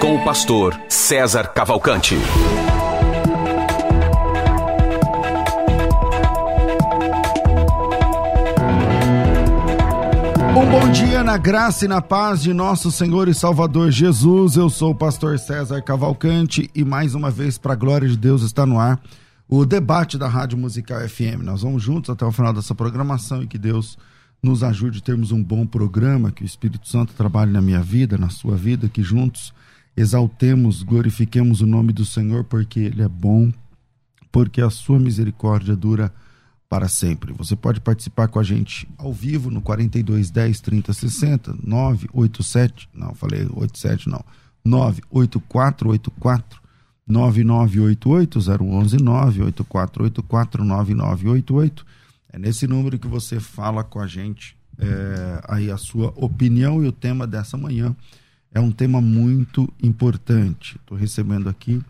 Com o pastor César Cavalcante. Um bom dia na graça e na paz de nosso Senhor e Salvador Jesus. Eu sou o pastor César Cavalcante e mais uma vez, para a glória de Deus, está no ar o debate da Rádio Musical FM. Nós vamos juntos até o final dessa programação e que Deus nos ajude a termos um bom programa, que o Espírito Santo trabalhe na minha vida, na sua vida, que juntos exaltemos, glorifiquemos o nome do Senhor, porque Ele é bom, porque a sua misericórdia dura para sempre. Você pode participar com a gente ao vivo no 42 10 30 60 987, não, falei 87 não. 98484 9988 011 98484 9988. É nesse número que você fala com a gente é, aí a sua opinião e o tema dessa manhã é um tema muito importante. Estou recebendo aqui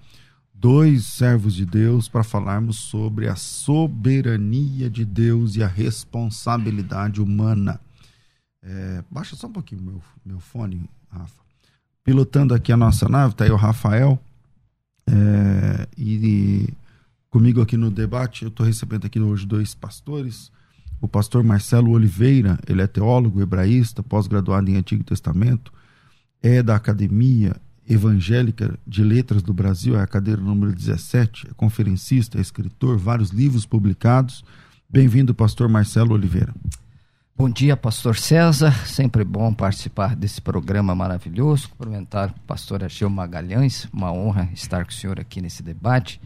dois servos de Deus para falarmos sobre a soberania de Deus e a responsabilidade humana. É, baixa só um pouquinho meu, meu fone, Rafa. Pilotando aqui a nossa nave, está aí o Rafael. É, e comigo aqui no debate, eu estou recebendo aqui hoje dois pastores. O pastor Marcelo Oliveira, ele é teólogo, hebraísta, pós-graduado em Antigo Testamento, é da academia Evangélica de Letras do Brasil, é a cadeira número 17, é conferencista, é escritor, vários livros publicados. Bem-vindo, pastor Marcelo Oliveira. Bom dia, pastor César. Sempre bom participar desse programa maravilhoso. Cumprimentar o pastor Ageu Magalhães. Uma honra estar com o senhor aqui nesse debate.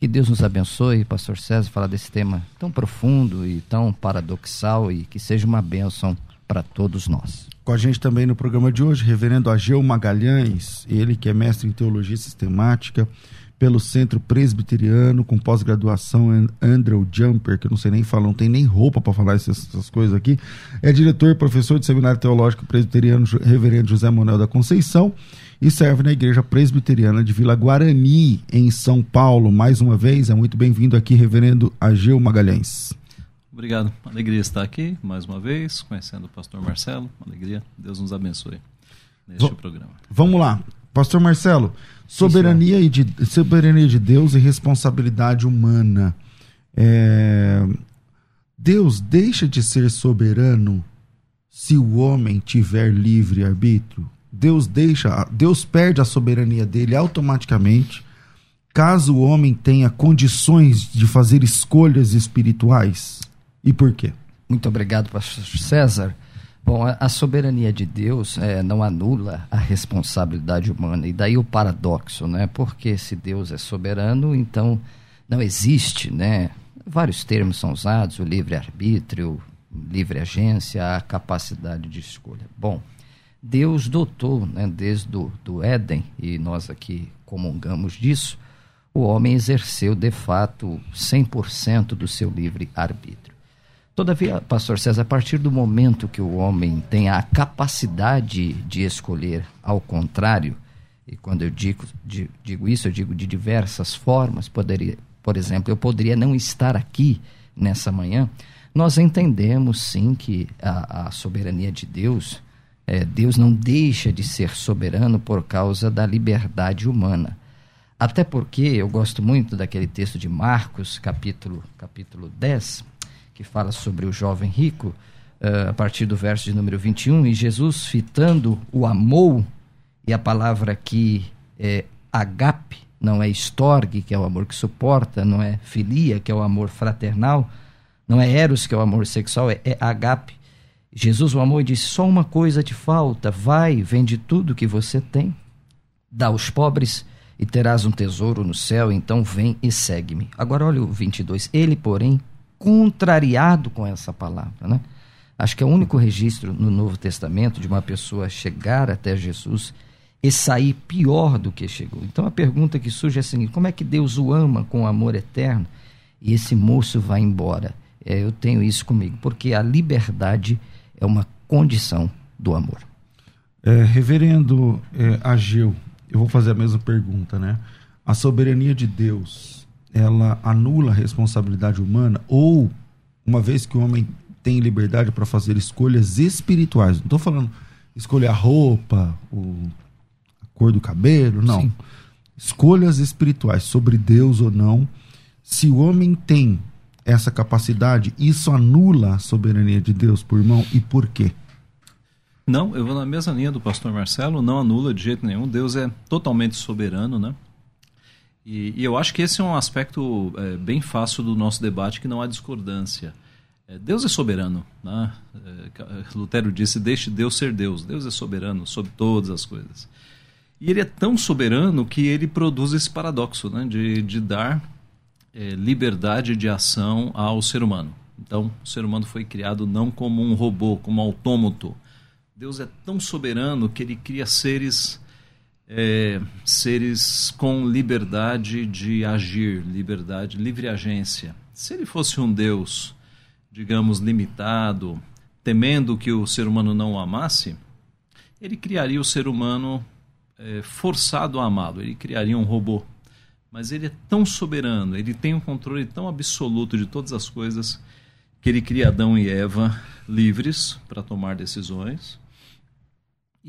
Que Deus nos abençoe, pastor César, falar desse tema tão profundo e tão paradoxal e que seja uma bênção para todos nós. Com a gente também no programa de hoje, reverendo Ageu Magalhães, ele que é mestre em teologia sistemática pelo Centro Presbiteriano, com pós-graduação Andrew Jumper, que eu não sei nem falar, não tem nem roupa para falar essas, essas, coisas aqui. É diretor e professor do Seminário Teológico Presbiteriano Reverendo José Manuel da Conceição e serve na Igreja Presbiteriana de Vila Guarani, em São Paulo. Mais uma vez, é muito bem-vindo aqui, Reverendo Ageu Magalhães. Obrigado. Alegria estar aqui mais uma vez, conhecendo o pastor Marcelo. Alegria. Deus nos abençoe neste v programa. Vamos lá. Pastor Marcelo, soberania, e de, soberania de Deus e responsabilidade humana. É... Deus deixa de ser soberano se o homem tiver livre arbítrio? Deus deixa, Deus perde a soberania dele automaticamente caso o homem tenha condições de fazer escolhas espirituais? E por quê? Muito obrigado, pastor César. Bom, a, soberania de Deus é, não anula a responsabilidade humana. E daí o paradoxo, né? Porque se Deus é soberano, então não existe, né? Vários termos são usados, o livre-arbítrio, livre agência, a capacidade de escolha. Bom, Deus dotou, né, desde do, do Éden, e nós aqui comungamos disso, o homem exerceu de fato 100% do seu livre-arbítrio. Todavia, pastor César, a partir do momento que o homem tem a capacidade de escolher ao contrário, e quando eu digo, digo isso, eu digo de diversas formas, poderia, por exemplo, eu poderia não estar aqui nessa manhã, nós entendemos sim que a, a soberania de Deus, é, Deus não deixa de ser soberano por causa da liberdade humana. Até porque eu gosto muito daquele texto de Marcos, capítulo, capítulo 10, que fala sobre o jovem rico, uh, a partir do verso de número 21, e Jesus fitando o amor, e a palavra aqui é agape, não é estorgue, que é o amor que suporta, não é filia, que é o amor fraternal, não é eros, que é o amor sexual, é, é agape. Jesus o amou e disse: Só uma coisa te falta, vai, vende tudo que você tem, dá aos pobres e terás um tesouro no céu, então vem e segue-me. Agora olha o 22. Ele, porém, contrariado com essa palavra, né? Acho que é o único registro no Novo Testamento de uma pessoa chegar até Jesus e sair pior do que chegou. Então a pergunta que surge é a seguinte: como é que Deus o ama com amor eterno e esse moço vai embora? É, eu tenho isso comigo, porque a liberdade é uma condição do amor. É, reverendo é, Ageu, eu vou fazer a mesma pergunta, né? A soberania de Deus, ela anula a responsabilidade humana ou, uma vez que o homem tem liberdade para fazer escolhas espirituais, não estou falando escolher a roupa, o, a cor do cabelo, não. Sim. Escolhas espirituais sobre Deus ou não. Se o homem tem essa capacidade, isso anula a soberania de Deus por mão e por quê? Não, eu vou na mesma linha do pastor Marcelo, não anula de jeito nenhum. Deus é totalmente soberano, né? E, e eu acho que esse é um aspecto é, bem fácil do nosso debate, que não há discordância. É, Deus é soberano. Né? É, Lutero disse: Deixe Deus ser Deus. Deus é soberano sobre todas as coisas. E ele é tão soberano que ele produz esse paradoxo né? de, de dar é, liberdade de ação ao ser humano. Então, o ser humano foi criado não como um robô, como um autômato Deus é tão soberano que ele cria seres é, seres com liberdade de agir, liberdade, livre agência. Se ele fosse um Deus, digamos, limitado, temendo que o ser humano não o amasse, ele criaria o ser humano é, forçado a amá-lo, ele criaria um robô. Mas ele é tão soberano, ele tem um controle tão absoluto de todas as coisas, que ele cria Adão e Eva livres para tomar decisões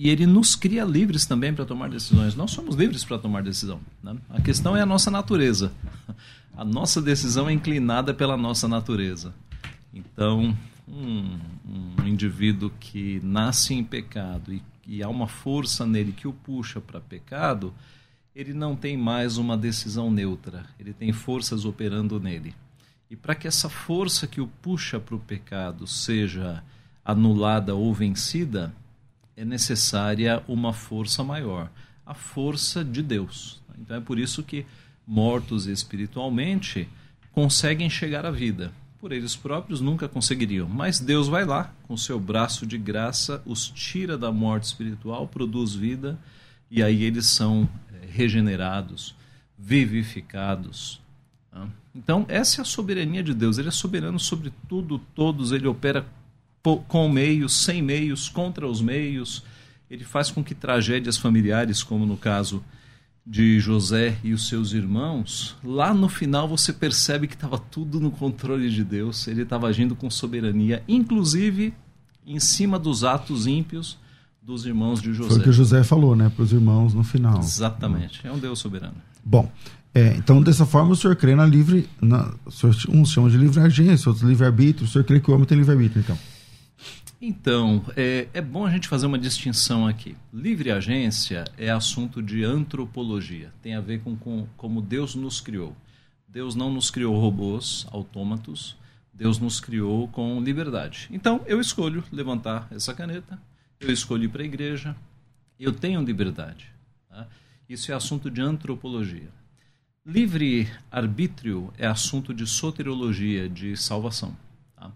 e ele nos cria livres também para tomar decisões. Nós somos livres para tomar decisão. Né? A questão é a nossa natureza. A nossa decisão é inclinada pela nossa natureza. Então, um, um indivíduo que nasce em pecado e, e há uma força nele que o puxa para pecado, ele não tem mais uma decisão neutra. Ele tem forças operando nele. E para que essa força que o puxa para o pecado seja anulada ou vencida, é necessária uma força maior, a força de Deus. Então é por isso que mortos espiritualmente conseguem chegar à vida. Por eles próprios nunca conseguiriam, mas Deus vai lá, com seu braço de graça, os tira da morte espiritual, produz vida, e aí eles são é, regenerados, vivificados. Então, essa é a soberania de Deus. Ele é soberano sobre tudo, todos, ele opera com meios, sem meios, contra os meios. Ele faz com que tragédias familiares, como no caso de José e os seus irmãos, lá no final você percebe que estava tudo no controle de Deus, ele estava agindo com soberania, inclusive em cima dos atos ímpios dos irmãos de José. Foi o que José falou, né, para os irmãos no final. Exatamente, é um Deus soberano. Bom, é, então dessa forma o senhor crê na livre, na, uns chamam de livre agência, outros livre arbítrio, o senhor crê que o homem tem livre arbítrio, então? Então, é, é bom a gente fazer uma distinção aqui. Livre agência é assunto de antropologia, tem a ver com, com como Deus nos criou. Deus não nos criou robôs, autômatos, Deus nos criou com liberdade. Então, eu escolho levantar essa caneta, eu escolho ir para a igreja, eu tenho liberdade. Tá? Isso é assunto de antropologia. Livre arbítrio é assunto de soteriologia, de salvação. Tá?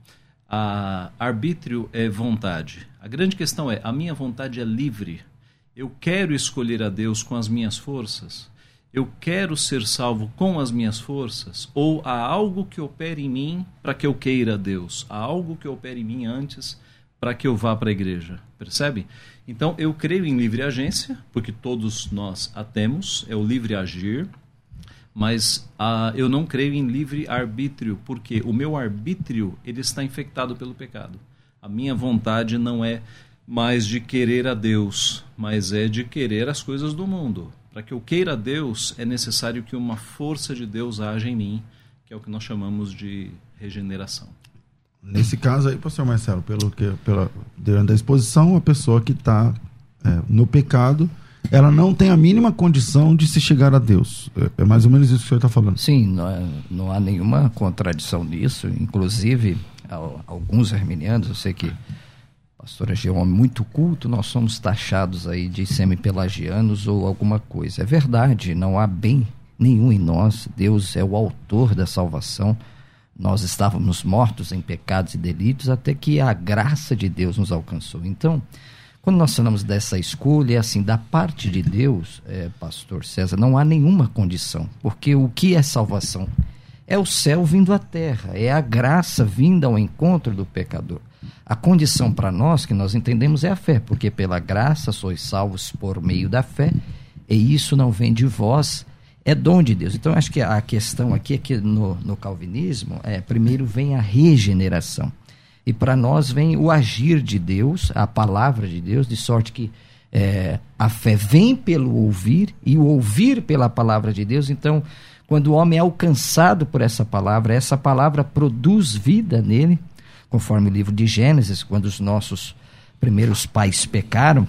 A arbítrio é vontade. A grande questão é: a minha vontade é livre. Eu quero escolher a Deus com as minhas forças. Eu quero ser salvo com as minhas forças? Ou há algo que opere em mim para que eu queira a Deus? Há algo que opere em mim antes para que eu vá para a igreja? Percebe? Então eu creio em livre agência, porque todos nós a temos, é o livre agir, mas uh, eu não creio em livre arbítrio, porque o meu arbítrio ele está infectado pelo pecado. A minha vontade não é mais de querer a Deus, mas é de querer as coisas do mundo. Para que eu queira a Deus, é necessário que uma força de Deus haja em mim, que é o que nós chamamos de regeneração. Nesse caso aí, pastor Marcelo, pelo que, pela, durante a exposição, a pessoa que está é, no pecado, ela não tem a mínima condição de se chegar a Deus. É, é mais ou menos isso que o senhor está falando. Sim, não, é, não, há nenhuma contradição nisso. Inclusive, alguns arminianos, eu sei que pastor é um homem muito culto, nós somos taxados aí de semi-pelagianos ou alguma coisa. É verdade, não há bem nenhum em nós. Deus é o autor da salvação. Nós estávamos mortos em pecados e delitos até que a graça de Deus nos alcançou. Então, Quando nós falamos dessa escolha, é assim, da parte de Deus, é, pastor César, não há nenhuma condição. Porque o que é salvação? É o céu vindo à terra, é a graça vinda ao encontro do pecador. A condição para nós que nós entendemos é a fé, porque pela graça sois salvos por meio da fé, e isso não vem de vós, é dom de Deus. Então, acho que a questão aqui é que no, no calvinismo, é, primeiro vem a regeneração. E para nós vem o agir de Deus, a palavra de Deus, de sorte que é, a fé vem pelo ouvir e o ouvir pela palavra de Deus. Então, quando o homem é alcançado por essa palavra, essa palavra produz vida nele, conforme o livro de Gênesis, quando os nossos primeiros pais pecaram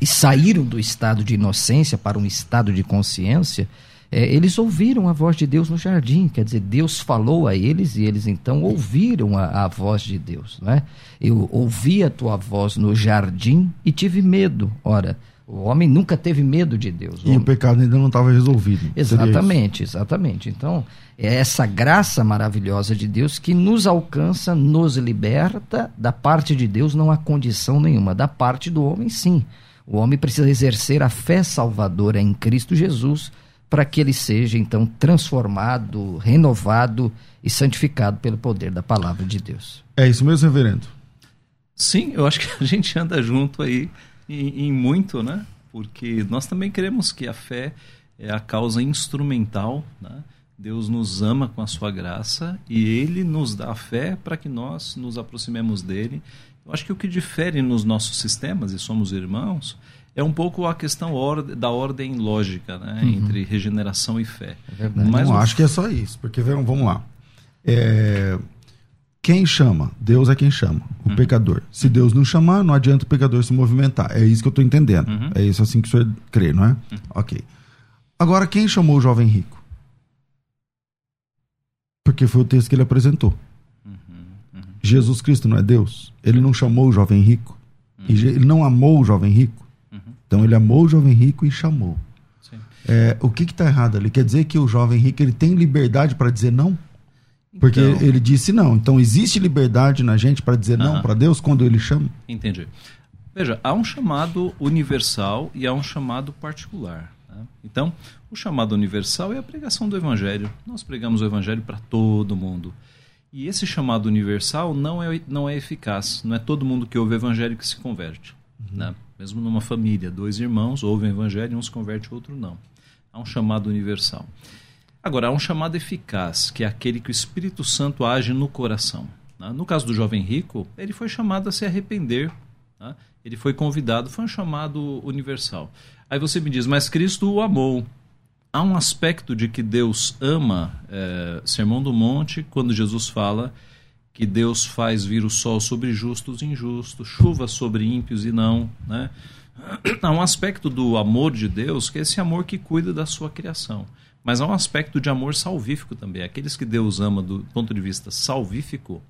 e saíram do estado de inocência para um estado de consciência, é, eles ouviram a voz de Deus no jardim, quer dizer, Deus falou a eles e eles então ouviram a, a voz de Deus. Né? Eu ouvi a tua voz no jardim e tive medo. Ora, o homem nunca teve medo de Deus. O e o pecado ainda não estava resolvido. Exatamente, exatamente. Então, é essa graça maravilhosa de Deus que nos alcança, nos liberta. Da parte de Deus não há condição nenhuma. Da parte do homem, sim. O homem precisa exercer a fé salvadora em Cristo Jesus para que ele seja então transformado, renovado e santificado pelo poder da palavra de Deus. É isso mesmo, reverendo? Sim, eu acho que a gente anda junto aí em, em muito, né? Porque nós também queremos que a fé é a causa instrumental, né? Deus nos ama com a sua graça e ele nos dá a fé para que nós nos aproximemos dele. Eu acho que o que difere nos nossos sistemas, e somos irmãos, é um pouco a questão da ordem lógica né? Uhum. entre regeneração e fé. É Mas não o... acho que é só isso, porque vamos lá. É... Quem chama? Deus é quem chama, o uhum. pecador. Se Deus não chamar, não adianta o pecador se movimentar. É isso que eu estou entendendo. Uhum. É isso assim que o senhor crê, não é? Uhum. Ok. Agora, quem chamou o jovem rico? Porque foi o texto que ele apresentou. Uhum. Uhum. Jesus Cristo não é Deus? Ele não chamou o jovem rico? E ele não amou o jovem rico? Então ele amou o jovem rico e chamou. É, o que está errado ali? Quer dizer que o jovem rico ele tem liberdade para dizer não? Porque então, ele disse não. Então existe liberdade na gente para dizer não para Deus quando ele chama? Entendi. Veja, há um chamado universal e há um chamado particular. Né? Então, o chamado universal é a pregação do Evangelho. Nós pregamos o Evangelho para todo mundo. E esse chamado universal não é, não é eficaz. Não é todo mundo que ouve o Evangelho que se converte. Uhum. Né? Mesmo numa família, dois irmãos ouvem o evangelho, um se converte, o outro não. Há um chamado universal. Agora, há um chamado eficaz, que é aquele que o Espírito Santo age no coração. Né? No caso do jovem rico, ele foi chamado a se arrepender. Né? Ele foi convidado, foi um chamado universal. Aí você me diz, mas Cristo o amou. Há um aspecto de que Deus ama, é, Sermão do Monte, quando Jesus fala que Deus faz vir o sol sobre justos e injustos, chuva sobre ímpios e não, né? Há um aspecto do amor de Deus que é esse amor que cuida da sua criação. Mas há um aspecto de amor salvífico também. Aqueles que Deus ama do ponto de vista salvífico,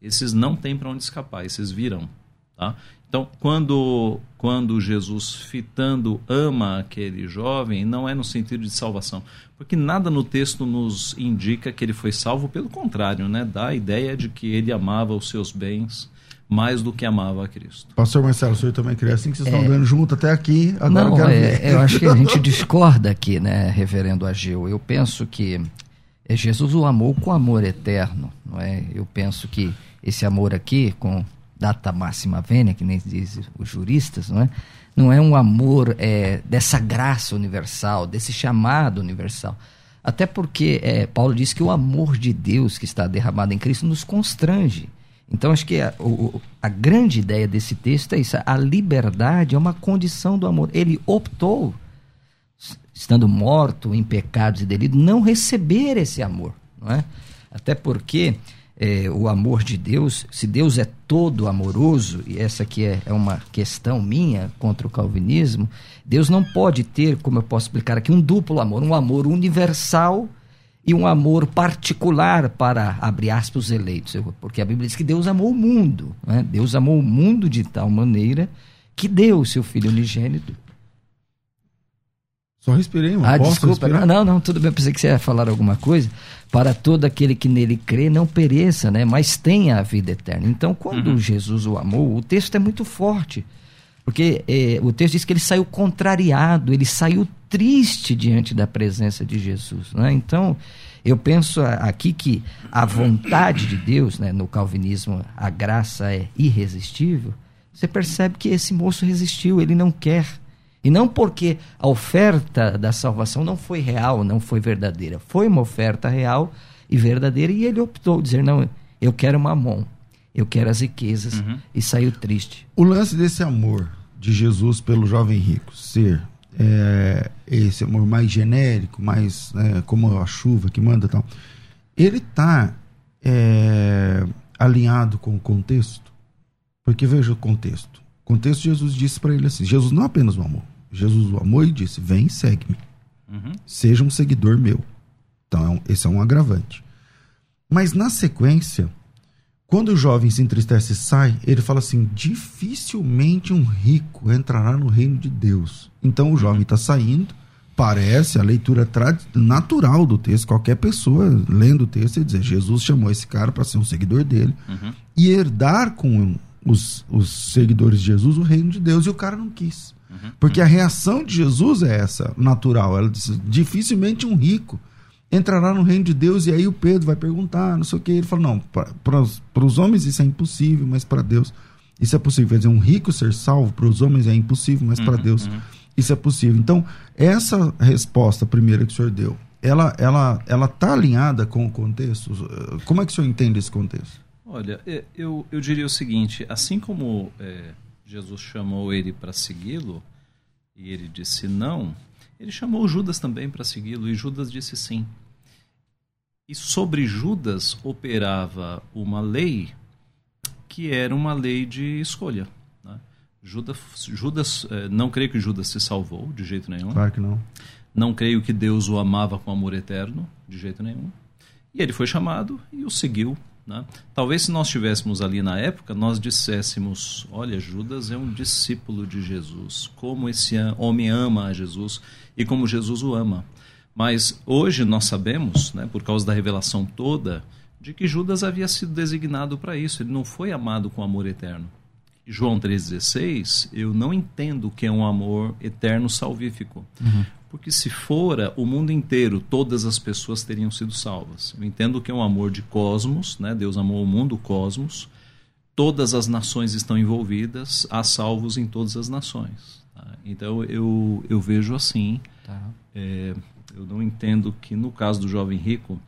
esses não têm para onde escapar, esses virão. Tá? Então, quando, quando Jesus, fitando, ama aquele jovem, não é no sentido de salvação, porque nada no texto nos indica que ele foi salvo, pelo contrário, né? dá a ideia de que ele amava os seus bens mais do que amava a Cristo. Pastor Marcelo, o senhor também crê assim que vocês é... estão andando junto até aqui, agora não, eu quero é, ver. Eu acho que a gente discorda aqui, né, reverendo Ageu. Eu penso que Jesus o amou com amor eterno, não é? Eu penso que esse amor aqui, com data máxima vênia, que nem dizem os juristas, não é? Não é um amor é, dessa graça universal, desse chamado universal. Até porque é, Paulo diz que o amor de Deus que está derramado em Cristo nos constrange. Então, acho que a, o, a grande ideia desse texto é isso: a liberdade é uma condição do amor. Ele optou, estando morto em pecados e delitos, não receber esse amor. Não é? Até porque é, o amor de Deus, se Deus é todo amoroso, e essa aqui é, é, uma questão minha contra o calvinismo, Deus não pode ter, como eu posso explicar aqui, um duplo amor, um amor universal e um amor particular para, abre aspas, os eleitos. Porque a Bíblia diz que Deus amou o mundo. Né? Deus amou o mundo de tal maneira que deu o seu Filho unigênito só respirei, mano. Ah, Posso desculpa. Respirar? Não, não, tudo bem. Pensei que você ia falar alguma coisa. Para todo aquele que nele crê, não pereça, né? Mas tenha a vida eterna. Então, quando uhum. Jesus o amou, o texto é muito forte. Porque é, o texto diz que ele saiu contrariado, ele saiu triste diante da presença de Jesus. Né? Então, eu penso aqui que a vontade de Deus, né, no calvinismo, a graça é irresistível. Você percebe que esse moço resistiu, ele não quer. E não porque a oferta da salvação não foi real, não foi verdadeira. Foi uma oferta real e verdadeira e ele optou dizer: não, eu quero mamon, eu quero as riquezas uhum. e saiu triste. O lance desse amor de Jesus pelo jovem rico ser é, esse amor mais genérico, mais né, como a chuva que manda tal, ele está é, alinhado com o contexto? Porque veja o contexto. O contexto, Jesus disse para ele assim: Jesus não apenas o amou, Jesus o amou e disse: Vem, segue-me. Uhum. Seja um seguidor meu. Então, esse é um agravante. Mas na sequência, quando o jovem se entristece e sai, ele fala assim: dificilmente um rico entrará no reino de Deus. Então o jovem está saindo, parece a leitura natural do texto. Qualquer pessoa lendo o texto e dizer: Jesus chamou esse cara para ser um seguidor dele uhum. e herdar com os, os seguidores de Jesus o reino de Deus. E o cara não quis. Uhum. Porque a reação de Jesus é essa, natural. Ela disse: dificilmente um rico entrará no reino de Deus, e aí o Pedro vai perguntar, não sei o que. Ele fala: não, para os homens isso é impossível, mas para Deus isso é possível. Quer dizer, um rico ser salvo para os homens é impossível, mas uhum, para Deus uhum. isso é possível. Então, essa resposta primeira que o senhor deu, ela ela ela está alinhada com o contexto? Como é que o senhor entende esse contexto? Olha, é, eu, eu diria o seguinte: assim como é, Jesus chamou ele para segui-lo, e ele disse não, ele chamou Judas também para segui-lo e Judas disse sim. E sobre Judas operava uma lei que era uma lei de escolha. Né? Judas, Judas eh, não creio que Judas se salvou de jeito nenhum. Claro que não. Não creio que Deus o amava com amor eterno de jeito nenhum. E ele foi chamado e o seguiu né? Talvez se nós estivéssemos ali na época, nós disséssemos: olha, Judas é um discípulo de Jesus, como esse homem ama a Jesus e como Jesus o ama. Mas hoje nós sabemos, né, por causa da revelação toda, de que Judas havia sido designado para isso, ele não foi amado com amor eterno. João 3,16, eu não entendo que é um amor eterno salvífico. Uhum. Porque se fora o mundo inteiro, todas as pessoas teriam sido salvas. Eu entendo que é um amor de cosmos, né? Deus amou o mundo, o cosmos. Todas as nações estão envolvidas, há salvos em todas as nações. Tá? Então eu, eu vejo assim. Tá. É, eu não entendo que no caso do jovem rico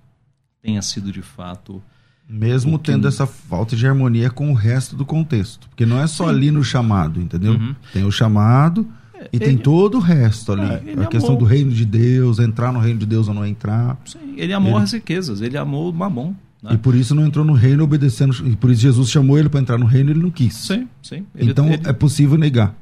tenha sido de fato. Mesmo que... tendo essa falta de harmonia com o resto do contexto. Porque não é só Sim. ali no chamado, entendeu? Uhum. Tem o chamado e ele, tem todo o resto ali. É, a questão do reino de Deus, entrar no reino de Deus ou não entrar. Sim, ele amou ele... as riquezas, ele amou o mamon. Né? E por isso não entrou no reino obedecendo. E por isso Jesus chamou ele para entrar no reino e ele não quis. Sim, sim. Ele, então é possível negar.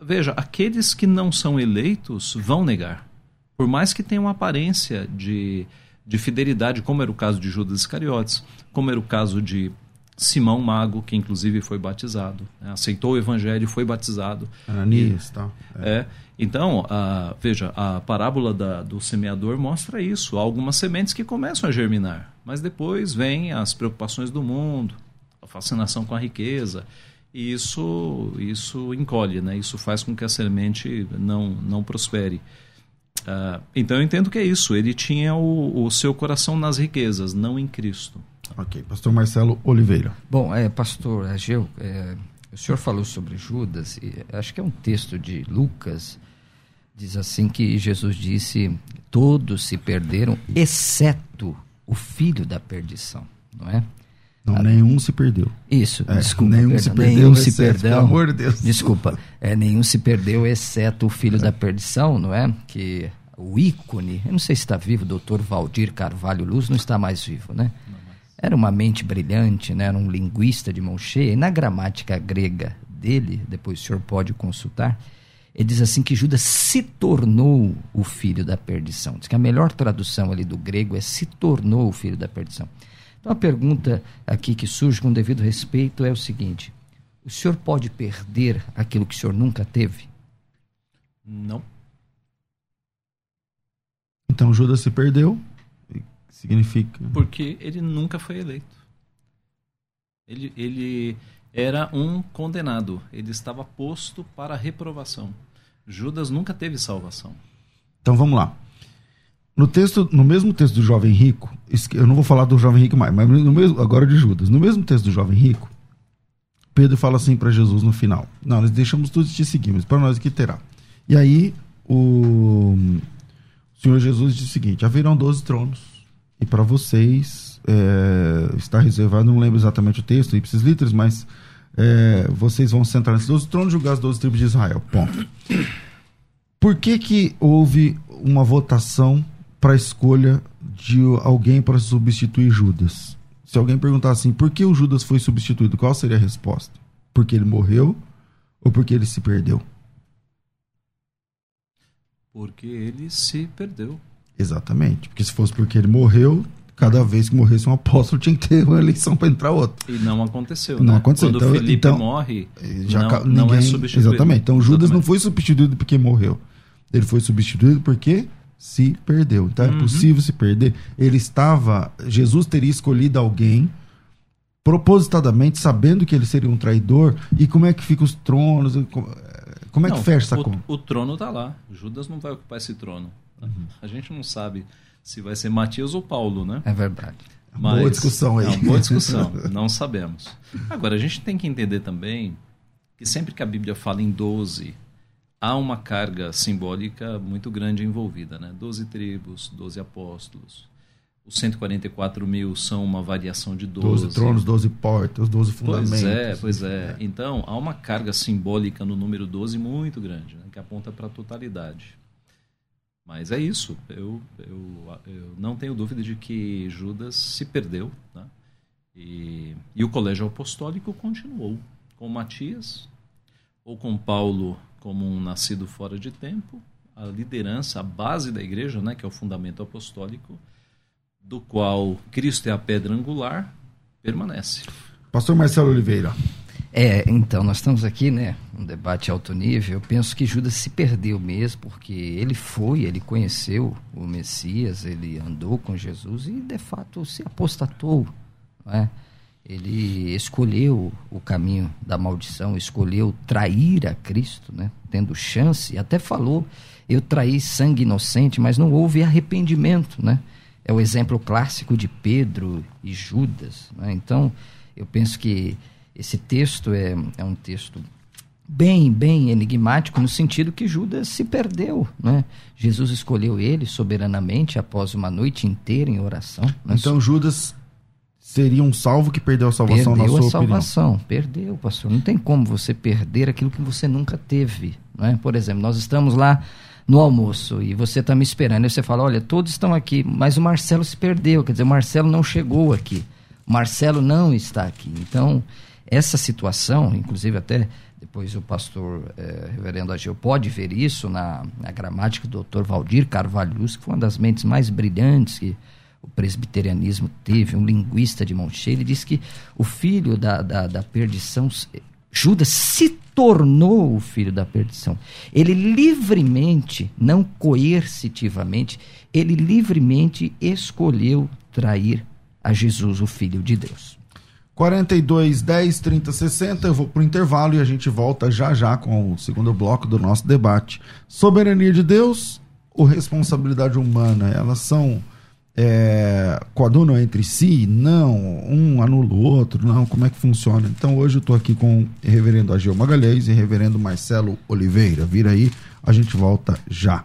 Veja, aqueles que não são eleitos vão negar. Por mais que tenham aparência de, de fidelidade, como era o caso de Judas Iscariotes, como era o caso de Simão Mago, que inclusive foi batizado, né? aceitou o evangelho e foi batizado. Ananias, tá. É. é. Então, a, veja, a parábola da, do semeador mostra isso. Há algumas sementes que começam a germinar, mas depois vêm as preocupações do mundo, a fascinação com a riqueza, e isso, isso encolhe, né? isso faz com que a semente não, não prospere. Uh, então eu entendo que é isso. Ele tinha o, o seu coração nas riquezas, não em Cristo. Ok. Pastor Marcelo Oliveira. Bom, é, pastor Ageu, é, o senhor falou sobre Judas, e acho que é um texto de Lucas, diz assim que Jesus disse: Todos se perderam, exceto o filho da perdição, não é? Não, nenhum se perdeu. Isso, é, desculpa. Nenhum perdão, se perdeu, nenhum se exceto, perdeu. Pelo amor de Deus. Desculpa. É, nenhum se perdeu, exceto o filho é. da perdição, não é? Que o ícone, eu não sei se está vivo, o doutor Valdir Carvalho Luz não está mais vivo, né? Era uma mente brilhante, né? era um linguista de mão cheia. E na gramática grega dele, depois o senhor pode consultar, ele diz assim que Judas se tornou o filho da perdição. Diz que a melhor tradução ali do grego é se tornou o filho da perdição. Então a pergunta aqui que surge com devido respeito é o seguinte: o senhor pode perder aquilo que o senhor nunca teve? Não. Então Judas se perdeu significa? Porque ele nunca foi eleito. Ele, ele era um condenado. Ele estava posto para reprovação. Judas nunca teve salvação. Então vamos lá. No texto, no mesmo texto do jovem rico, eu não vou falar do jovem rico mais, mas no mesmo, agora de Judas. No mesmo texto do jovem rico, Pedro fala assim para Jesus no final: Não, nós deixamos tudo e te seguimos, para nós que terá. E aí o Senhor Jesus diz o seguinte: haverão 12 tronos, e para vocês é, está reservado, não lembro exatamente o texto, ipsis literis, mas é, vocês vão sentar nesses 12 tronos e julgar as 12 tribos de Israel. Ponto. Por que, que houve uma votação para a escolha de alguém para substituir Judas? Se alguém perguntar assim, por que o Judas foi substituído, qual seria a resposta? Porque ele morreu ou porque ele se perdeu? Porque ele se perdeu. Exatamente. Porque se fosse porque ele morreu, cada vez que morresse um apóstolo tinha que ter uma eleição para entrar outro. E não aconteceu. Não né? aconteceu. Quando então, Felipe então, morre, já não, ninguém, não é substituído. Exatamente. Então Judas Exatamente. não foi substituído porque morreu. Ele foi substituído porque se perdeu. Então é Uhum. possível se perder. Ele estava. Jesus teria escolhido alguém propositadamente, sabendo que ele seria um traidor. E como é que fica os tronos? Como como é que Não, fecha essa o, conta? o trono está lá. Judas não vai ocupar esse trono. Uhum. A gente não sabe se vai ser Matias ou Paulo, né? É verdade. Boa discussão aí. Não, boa discussão. não sabemos. Agora, a gente tem que entender também que sempre que a Bíblia fala em 12, há uma carga simbólica muito grande envolvida, né? 12 tribos, 12 apóstolos. Os 144 mil são uma variação de 12. 12 tronos, 12 portas, 12 fundamentos. Pois é, pois é. Então, há uma carga simbólica no número 12 muito grande, né, que aponta para a totalidade. Mas é isso. Eu, eu, eu não tenho dúvida de que Judas se perdeu. Né? E, e o colégio apostólico continuou. Com Matias, ou com Paulo como um nascido fora de tempo, a liderança, a base da igreja, né, que é o fundamento apostólico, do qual Cristo é a pedra angular, permanece. Pastor Marcelo Oliveira. É, então, nós estamos aqui, né, um debate alto nível. Eu penso que Judas se perdeu mesmo, porque ele foi, ele conheceu o Messias, ele andou com Jesus e, de fato, se apostatou, não é? Ele escolheu o caminho da maldição, escolheu trair a Cristo, né, tendo chance, e até falou, eu traí sangue inocente, mas não houve arrependimento, né? É o exemplo clássico de Pedro e Judas, né? Então, eu penso que esse texto é, é um texto bem, bem enigmático no sentido que Judas se perdeu, né? Jesus escolheu ele soberanamente após uma noite inteira em oração. né? Então Judas seria um salvo que perdeu a salvação perdeu na sua a salvação, perdeu, pastor. Não tem como você perder aquilo que você nunca teve, né? Por exemplo, nós estamos lá no almoço e você está me esperando e você fala, olha, todos estão aqui, mas o Marcelo se perdeu, quer dizer, o Marcelo não chegou aqui, o Marcelo não está aqui. Então, essa situação, inclusive até depois o pastor eh, reverendo Ageu pode ver isso na, na gramática do Dr. Valdir Carvalhos, que foi uma das mentes mais brilhantes que o presbiterianismo teve, um linguista de mão cheia, ele diz que o filho da, da, da perdição, Judas se tornou o filho da perdição. Ele livremente, não coercitivamente, ele livremente escolheu trair a Jesus, o filho de Deus. 42 10 30 60. Eu vou pro intervalo e a gente volta já já com o segundo bloco do nosso debate. Soberania de Deus ou responsabilidade humana? Elas são é, coadunam entre si? Não. Um anula o outro? Não. Como é que funciona? Então hoje eu tô aqui com o reverendo Ageu Magalhães e reverendo Marcelo Oliveira. Vira aí, a gente volta já.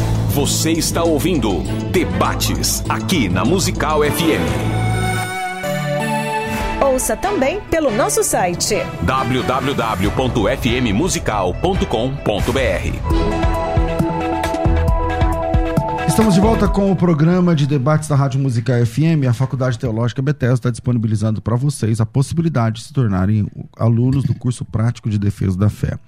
Você está ouvindo Debates aqui na Musical FM. Ouça também pelo nosso site. www.fmmusical.com.br Estamos de volta com o programa de debates da Rádio Musical FM. A Faculdade Teológica Bethesda está disponibilizando para vocês a possibilidade de se tornarem alunos do curso prático de defesa da fé.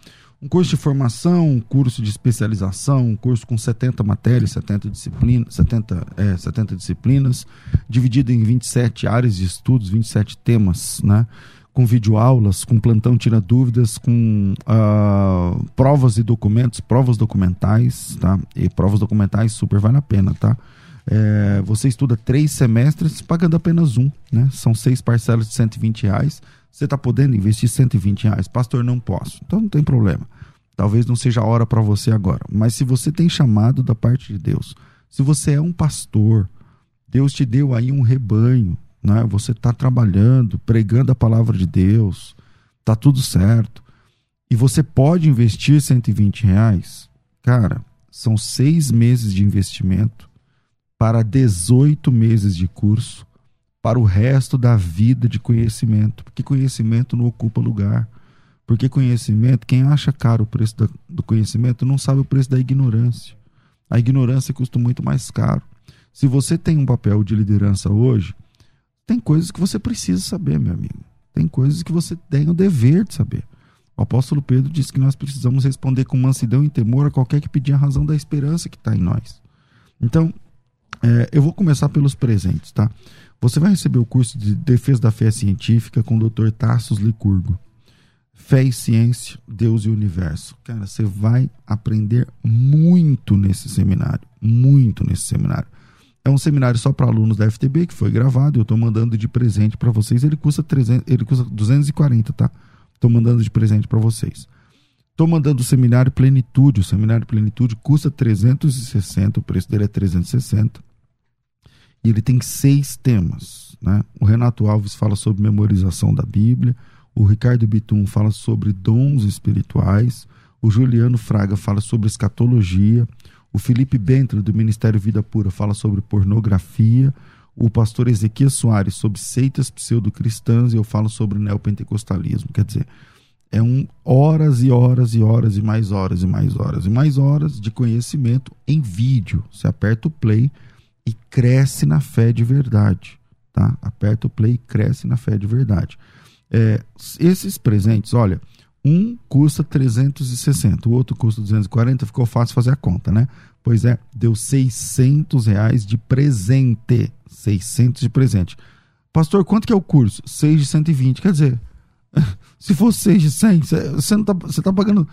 Um curso de formação, um curso de especialização, um curso com 70 matérias, 70 disciplinas, 70, é, 70 disciplinas, dividido em 27 áreas de estudos, 27 temas, né? com videoaulas, com plantão tira dúvidas, com uh, provas e documentos, provas documentais, tá? E provas documentais super vale a pena, tá? É, você estuda três semestres pagando apenas um, né? São seis parcelas de 120 reais. Você está podendo investir 120 reais? Pastor, não posso. Então não tem problema. Talvez não seja a hora para você agora. Mas se você tem chamado da parte de Deus, se você é um pastor, Deus te deu aí um rebanho, né? Você está trabalhando, pregando a palavra de Deus, tá tudo certo. E você pode investir 120 reais, cara, são seis meses de investimento para 18 meses de curso para o resto da vida de conhecimento, porque conhecimento não ocupa lugar. Porque conhecimento, quem acha caro o preço do conhecimento não sabe o preço da ignorância. A ignorância custa muito mais caro. Se você tem um papel de liderança hoje, tem coisas que você precisa saber, meu amigo. Tem coisas que você tem o dever de saber. O apóstolo Pedro disse que nós precisamos responder com mansidão e temor a qualquer que pedir a razão da esperança que está em nós. Então, é, eu vou começar pelos presentes, tá? Você vai receber o curso de Defesa da Fé Científica com o Dr. Tassos Licurgo. Fé e Ciência, Deus e Universo. Cara, você vai aprender muito nesse seminário. Muito nesse seminário. É um seminário só para alunos da FTB que foi gravado. Eu estou mandando de presente para vocês. Ele custa 300, ele custa 240, tá? Estou mandando de presente para vocês. Estou mandando o seminário Plenitude. O seminário Plenitude custa 360, o preço dele é 360. E ele tem seis temas. Né? O Renato Alves fala sobre memorização da Bíblia. O Ricardo Bitum fala sobre dons espirituais. O Juliano Fraga fala sobre escatologia. O Felipe Bentra, do Ministério Vida Pura, fala sobre pornografia. O pastor Ezequias Soares sobre seitas pseudo-cristãs e eu falo sobre neopentecostalismo. Quer dizer, é um horas e horas e horas e mais horas e mais horas e mais horas de conhecimento em vídeo. Você aperta o play e cresce na fé de verdade. Tá? Aperta o play e cresce na fé de verdade. É, esses presentes, olha, um custa 360, o outro custa 240, ficou fácil fazer a conta, né? Pois é, deu 600 reais de presente. 600 de presente. Pastor, quanto que é o curso? 6 de 120. Quer dizer, se for 6 de 100, você tá, tá pagando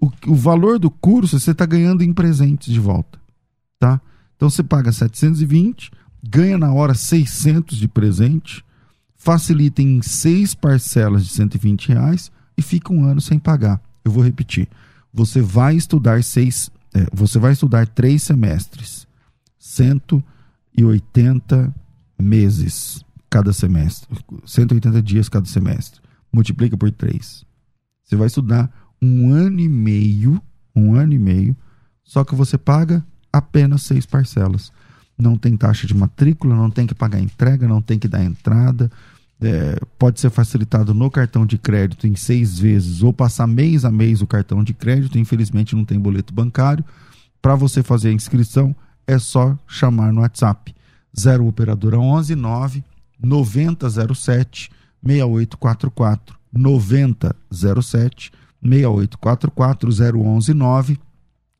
o, o valor do curso, você está ganhando em presentes de volta, tá? Então você paga 720, ganha na hora 600 de presente, facilita em seis parcelas de 120 reais e fica um ano sem pagar. Eu vou repetir. Você vai estudar seis, é, você vai estudar três semestres, 180 meses cada semestre, 180 dias cada semestre. Multiplica por três. Você vai estudar um ano e meio, um ano e meio, só que você paga apenas seis parcelas. Não tem taxa de matrícula, não tem que pagar entrega, não tem que dar entrada, é, pode ser facilitado no cartão de crédito em seis vezes ou passar mês a mês o cartão de crédito. Infelizmente não tem boleto bancário. Para você fazer a inscrição é só chamar no WhatsApp 0 operadora 11 9 9007 6844 9007 6844 011 9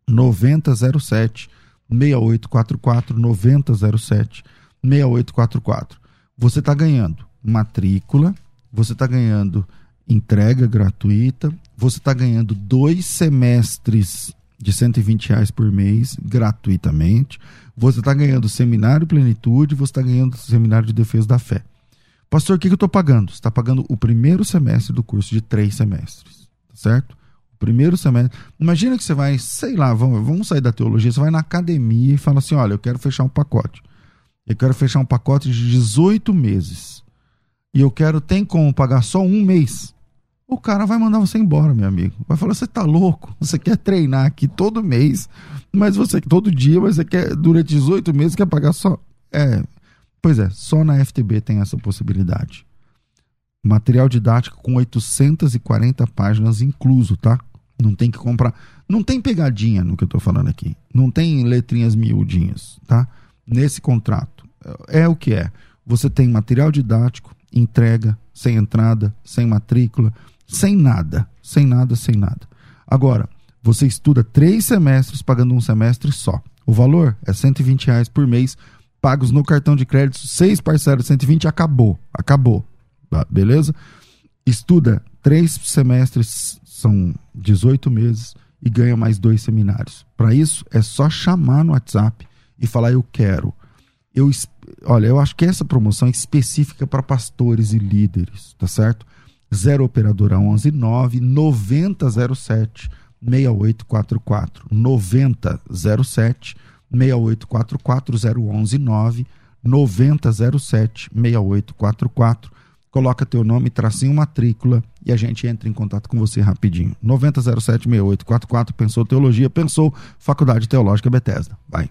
9007 6844 9007 6844. Você está ganhando matrícula, você está ganhando entrega gratuita, você está ganhando dois semestres de 120 reais por mês gratuitamente, você está ganhando seminário plenitude, você está ganhando seminário de defesa da fé. Pastor, o que, que eu estou pagando? Você está pagando o primeiro semestre do curso de três semestres, tá certo? Primeiro semestre. Imagina que você vai, sei lá, vamos, vamos sair da teologia, você vai na academia e fala assim: olha, eu quero fechar um pacote. Eu quero fechar um pacote de 18 meses e eu quero, tem como pagar só um mês, o cara vai mandar você embora, meu amigo. Vai falar: você tá louco? Você quer treinar aqui todo mês, mas você todo dia, mas você quer, durante 18 meses, quer pagar só. É, pois é, só na FTB tem essa possibilidade. Material didático com 840 páginas incluso, tá? Não tem que comprar. Não tem pegadinha no que eu estou falando aqui. Não tem letrinhas miudinhas, tá? Nesse contrato. É o que é. Você tem material didático, entrega, sem entrada, sem matrícula, sem nada. Sem nada, sem nada. Agora, você estuda três semestres pagando um semestre só. O valor é 120 reais por mês, pagos no cartão de crédito, seis parcelas, 120, acabou. Acabou. Tá, beleza? Estuda três semestres, são 18 meses, e ganha mais dois seminários. Para isso, é só chamar no WhatsApp e falar: Eu quero. Eu, olha, eu acho que essa promoção é específica para pastores e líderes, tá certo? 0 Operadora 11 9 9007 6844 9007 6844 011 9 9007 6844 coloca teu nome, tracinho matrícula e a gente entra em contato com você rapidinho. 9007 6844 pensou teologia, pensou Faculdade Teológica Bethesda. Vai.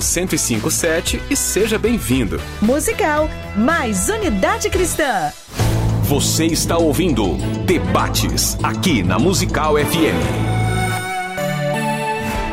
1057 e seja bem-vindo. Musical, mais unidade cristã. Você está ouvindo Debates aqui na Musical FM.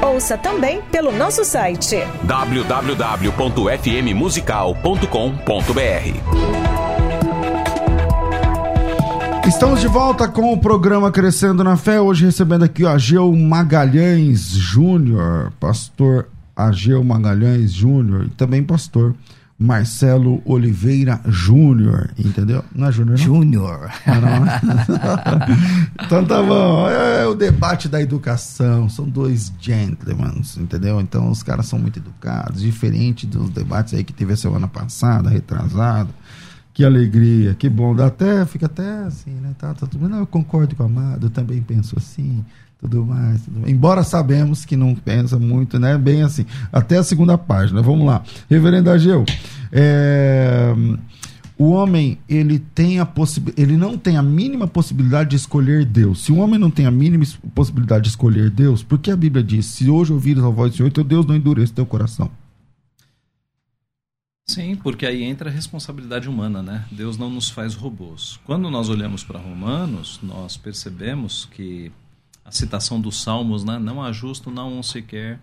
Ouça também pelo nosso site www.fmmusical.com.br. Estamos de volta com o programa Crescendo na Fé. Hoje recebendo aqui o Ageu Magalhães Júnior, pastor Ageu Magalhães Júnior e também pastor Marcelo Oliveira Júnior, entendeu? Não é Júnior? Júnior. então tá bom. É, é, o debate da educação. São dois gentlemen, entendeu? Então os caras são muito educados, diferente dos debates aí que teve a semana passada, retrasado. Que alegria, que bom. Dá até, fica até assim, né? Tá, tá tudo, não, eu concordo com o Amado, eu também penso assim tudo mais, tudo mais. Embora sabemos que não pensa muito, né? Bem assim. Até a segunda página. Vamos lá. Reverendo Ageu, é, o homem ele tem a ele não tem a mínima possibilidade de escolher Deus. Se o homem não tem a mínima possibilidade de escolher Deus, por que a Bíblia diz: se hoje ouvires a voz do Senhor, teu Deus não endurece teu coração? Sim, porque aí entra a responsabilidade humana, né? Deus não nos faz robôs. Quando nós olhamos para Romanos, nós percebemos que a citação dos Salmos, né? não há justo, não um sequer,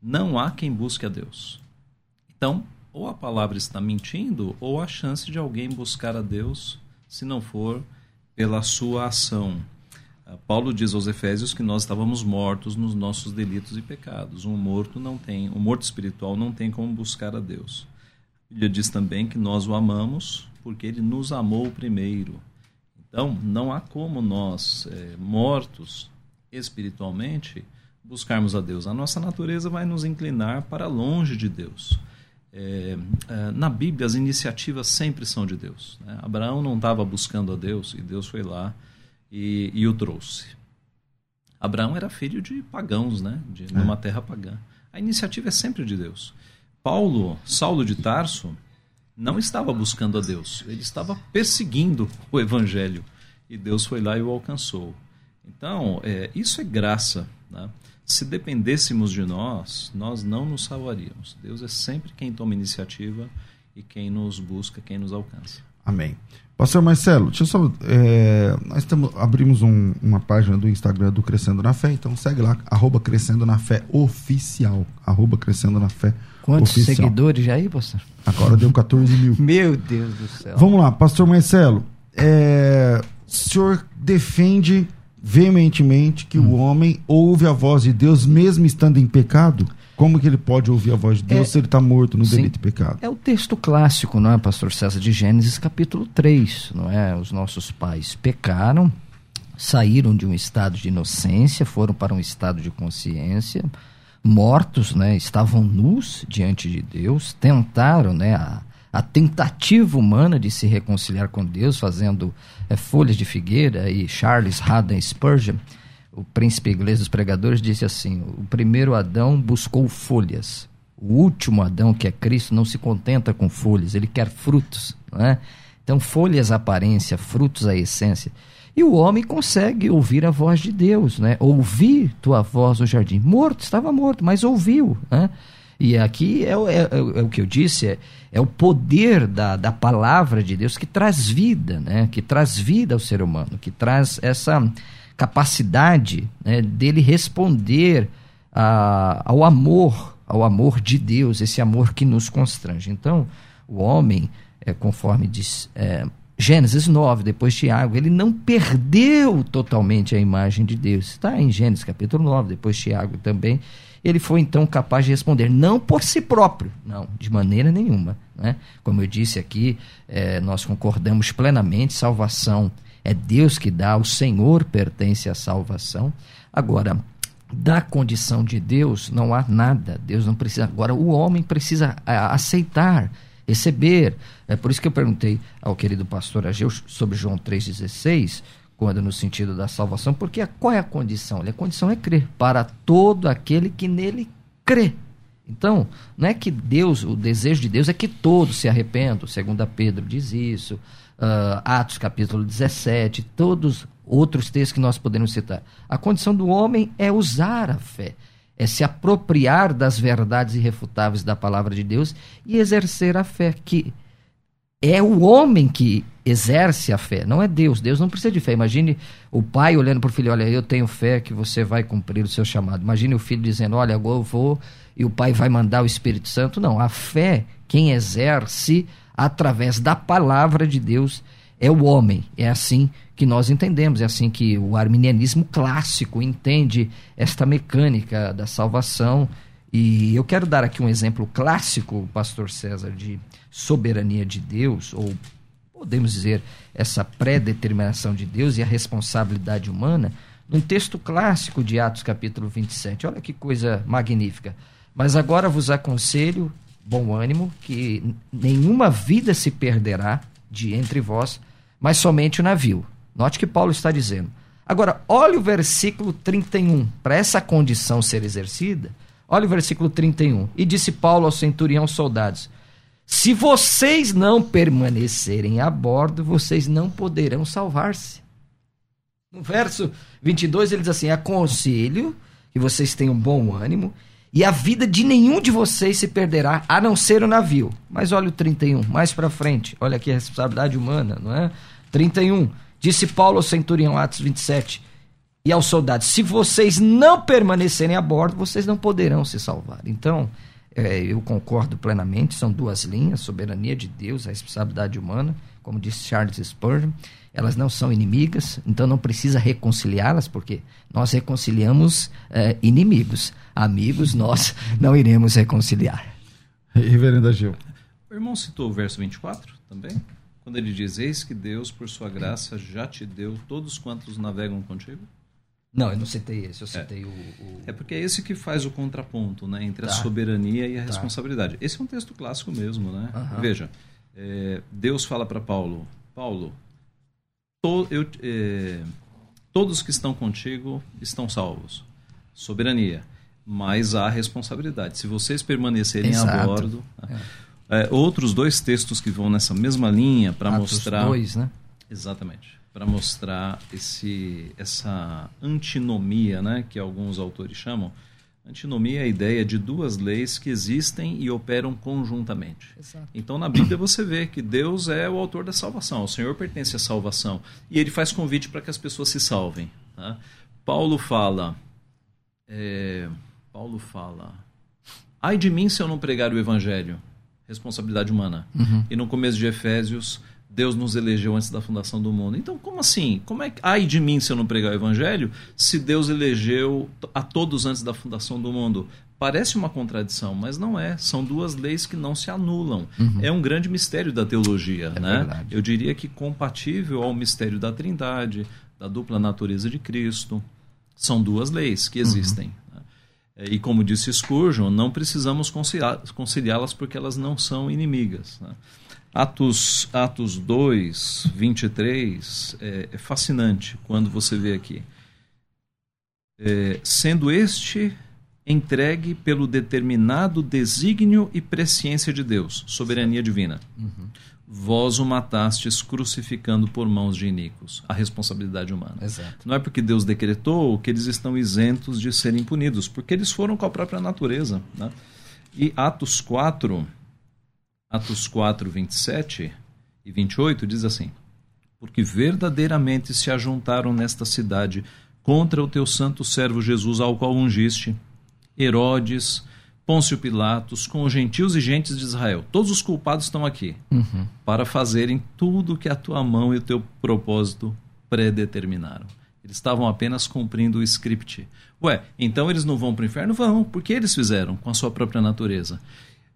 não há quem busque a Deus. Então, ou a palavra está mentindo, ou há chance de alguém buscar a Deus, se não for pela sua ação. Ah, Paulo diz aos Efésios que nós estávamos mortos nos nossos delitos e pecados. Um morto não tem, um morto espiritual não tem como buscar a Deus. Ele diz também que nós o amamos porque ele nos amou primeiro. Então, não há como nós, é, mortos, espiritualmente, buscarmos a Deus. A nossa natureza vai nos inclinar para longe de Deus. É, é, na Bíblia, as iniciativas sempre são de Deus. Né? Abraão não estava buscando a Deus e Deus foi lá e, e, o trouxe. Abraão era filho de pagãos, né? de é. numa terra pagã. A iniciativa é sempre de Deus. Paulo, Saulo de Tarso, não estava buscando a Deus, ele estava perseguindo o evangelho e Deus foi lá e o alcançou. Então, é, isso é graça. Né? Se dependêssemos de nós, nós não nos salvaríamos. Deus é sempre quem toma iniciativa e quem nos busca, quem nos alcança. Amém. Pastor Marcelo, deixa eu só. É, nós tamo, abrimos um, uma página do Instagram do Crescendo na Fé, então segue lá, arroba Crescendo na Fé Oficial. Arroba Crescendo na Fé Quantos oficial. seguidores aí, pastor? Agora deu 14 mil. Meu Deus do céu. Vamos lá, Pastor Marcelo. É, o senhor defende veementemente que hum. o homem ouve a voz de Deus mesmo estando em pecado? Como que ele pode ouvir a voz de Deus é, se ele está morto no sim, delito e pecado? É o texto clássico, não é, pastor César, de Gênesis capítulo 3, não é? Os nossos pais pecaram, saíram de um estado de inocência, foram para um estado de consciência, mortos, né? Estavam nus diante de Deus, tentaram, né, a, a tentativa humana de se reconciliar com Deus, fazendo é, folhas de figueira, e Charles Haddon Spurgeon, o príncipe inglês dos pregadores, disse assim: o primeiro Adão buscou folhas, o último Adão, que é Cristo, não se contenta com folhas, ele quer frutos. Não é? Então, folhas a aparência, frutos a essência. E o homem consegue ouvir a voz de Deus, né? Ouvir tua voz no jardim. Morto, estava morto, mas ouviu, né? E aqui é, é, é, é o que eu disse, é, é, o poder da, da palavra de Deus que traz vida, né? Que traz vida ao ser humano, que traz essa capacidade né, dele responder a, ao amor, ao amor de Deus, esse amor que nos constrange. Então, o homem, é, conforme diz é, Gênesis 9, depois Tiago, ele não perdeu totalmente a imagem de Deus. Está em Gênesis capítulo 9, depois Tiago também. Ele foi então capaz de responder, não por si próprio, não, de maneira nenhuma. Né? Como eu disse aqui, é, nós concordamos plenamente: salvação é Deus que dá, o Senhor pertence à salvação. Agora, da condição de Deus não há nada, Deus não precisa. Agora, o homem precisa aceitar receber. É por isso que eu perguntei ao querido pastor Ageu sobre João 3,16, quando no sentido da salvação, porque qual é a condição? A condição é crer, para todo aquele que nele crê. Então, não é que Deus, o desejo de Deus é que todos se arrependam, segundo Pedro diz isso, uh, Atos capítulo 17, todos outros textos que nós podemos citar. A condição do homem é usar a fé é se apropriar das verdades irrefutáveis da palavra de Deus e exercer a fé, que é o homem que exerce a fé, não é Deus. Deus não precisa de fé. Imagine o pai olhando para o filho: Olha, eu tenho fé que você vai cumprir o seu chamado. Imagine o filho dizendo: Olha, agora eu vou e o pai vai mandar o Espírito Santo. Não, a fé, quem exerce através da palavra de Deus é o homem. É assim que nós entendemos, é assim que o arminianismo clássico entende esta mecânica da salvação. E eu quero dar aqui um exemplo clássico, pastor César, de soberania de Deus, ou podemos dizer essa pré-determinação de Deus e a responsabilidade humana, num texto clássico de Atos capítulo 27. Olha que coisa magnífica. Mas agora vos aconselho, bom ânimo, que nenhuma vida se perderá de entre vós, mas somente o navio. Note que Paulo está dizendo. Agora, olha o versículo 31. Para essa condição ser exercida, olha o versículo 31. E disse Paulo ao centurião soldados: Se vocês não permanecerem a bordo, vocês não poderão salvar-se. No verso 22 ele diz assim: Aconselho que vocês tenham bom ânimo e a vida de nenhum de vocês se perderá, a não ser o navio. Mas olha o 31, mais para frente. Olha aqui a responsabilidade humana, não é? 31. Disse Paulo ao centurião, Atos 27, e aos soldados: Se vocês não permanecerem a bordo, vocês não poderão se salvar. Então, é, eu concordo plenamente, são duas linhas: soberania de Deus, a responsabilidade humana, como disse Charles Spurgeon. Elas não são inimigas, então não precisa reconciliá-las, porque nós reconciliamos é, inimigos. Amigos, nós não iremos reconciliar. Reverenda Gil. O irmão citou o verso 24 também? quando ele diz: Eis que Deus, por sua graça, já te deu todos quantos navegam contigo? Não, eu não citei esse, eu citei é. o, o, É porque é esse que faz o contraponto né, entre tá. a soberania e a tá. responsabilidade. Esse é um texto clássico mesmo, né? Uhum. Veja, é, Deus fala para Paulo: Paulo, to, eu, é, todos que estão contigo estão salvos. Soberania. Mas há responsabilidade. Se vocês permanecerem Exato. a bordo. É é, outros dois textos que vão nessa mesma linha para mostrar. dois, né? Exatamente. Para mostrar esse, essa antinomia, né, que alguns autores chamam. Antinomia é a ideia de duas leis que existem e operam conjuntamente. Exato. Então, na Bíblia, você vê que Deus é o autor da salvação, o Senhor pertence à salvação. E ele faz convite para que as pessoas se salvem. Tá? Paulo fala. É, Paulo fala. Ai de mim se eu não pregar o evangelho responsabilidade humana. Uhum. E no começo de Efésios, Deus nos elegeu antes da fundação do mundo. Então, como assim? Como é que ai de mim se eu não pregar o evangelho, se Deus elegeu a todos antes da fundação do mundo? Parece uma contradição, mas não é. São duas leis que não se anulam. Uhum. É um grande mistério da teologia, é né? Verdade. Eu diria que compatível ao mistério da Trindade, da dupla natureza de Cristo. São duas leis que existem. Uhum. E como disse Spurgeon, não precisamos conciliá-las porque elas não são inimigas. Né? Atos, Atos 2, 23, é, é fascinante quando você vê aqui. É, sendo este entregue pelo determinado desígnio e presciência de Deus, soberania divina. Uhum. Vós o matastes crucificando por mãos de iníquos. A responsabilidade humana. Exato. Não é porque Deus decretou que eles estão isentos de serem punidos, porque eles foram com a própria natureza. Né? E Atos 4, Atos 4, 27 e 28 diz assim: Porque verdadeiramente se ajuntaram nesta cidade contra o teu santo servo Jesus, ao qual ungiste, Herodes, Pôncio Pilatos, com os gentios e gentes de Israel. Todos os culpados estão aqui uhum. para fazerem tudo que a tua mão e o teu propósito predeterminaram. Eles estavam apenas cumprindo o script. Ué, então eles não vão para o inferno? Vão, porque eles fizeram com a sua própria natureza.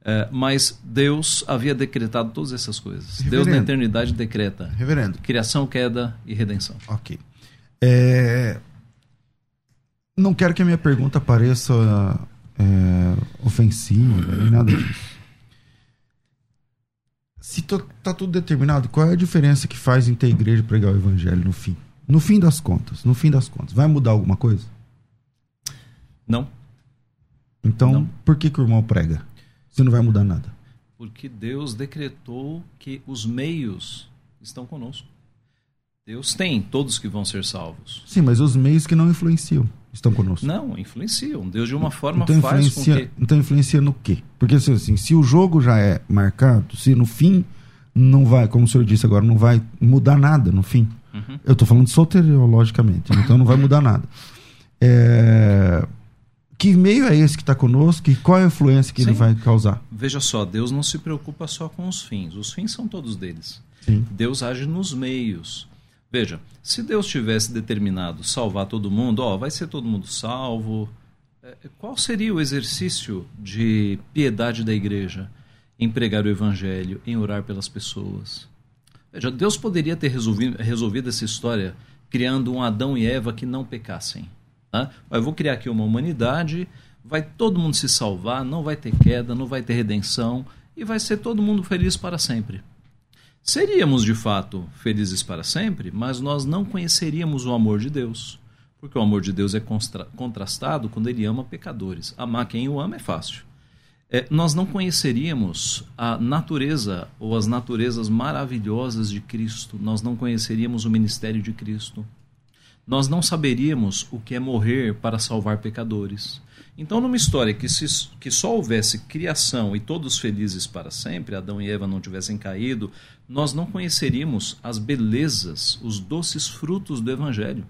É, mas Deus havia decretado todas essas coisas. Reverendo. Deus na eternidade decreta Reverendo. criação, queda e redenção. Ok. É... Não quero que a minha pergunta pareça é, ofensiva, nem nada disso. Se está tudo determinado, qual é a diferença que faz em ter igreja e pregar o evangelho no fim? No fim das contas, no fim das contas, vai mudar alguma coisa? Não. Então, não. por que, que o irmão prega? Se não vai mudar nada? Porque Deus decretou que os meios estão conosco. Deus tem todos que vão ser salvos. Sim, mas os meios que não influenciam estão conosco. Não, influenciam. Deus de uma forma então, faz com que... Então influencia no quê? Porque assim, se o jogo já é marcado, se no fim não vai, como o senhor disse agora, não vai mudar nada no fim. Uhum. Eu estou falando soteriologicamente, então não vai mudar nada. É... Que meio é esse que está conosco e qual é a influência que Sim. ele vai causar? Veja só, Deus não se preocupa só com os fins. Os fins são todos deles. Sim. Deus age nos meios. Veja, se Deus tivesse determinado salvar todo mundo, ó, vai ser todo mundo salvo, é, qual seria o exercício de piedade da igreja? Em pregar o evangelho, em orar pelas pessoas. Veja, Deus poderia ter resolvido, resolvido essa história criando um Adão e Eva que não pecassem. Tá? Eu vou criar aqui uma humanidade, vai todo mundo se salvar, não vai ter queda, não vai ter redenção e vai ser todo mundo feliz para sempre. Seríamos de fato felizes para sempre, mas nós não conheceríamos o amor de Deus. Porque o amor de Deus é contrastado quando ele ama pecadores. Amar quem o ama é fácil. É, nós não conheceríamos a natureza ou as naturezas maravilhosas de Cristo, nós não conheceríamos o ministério de Cristo, nós não saberíamos o que é morrer para salvar pecadores. Então, numa história que, se, que só houvesse criação e todos felizes para sempre, Adão e Eva não tivessem caído, nós não conheceríamos as belezas, os doces frutos do Evangelho.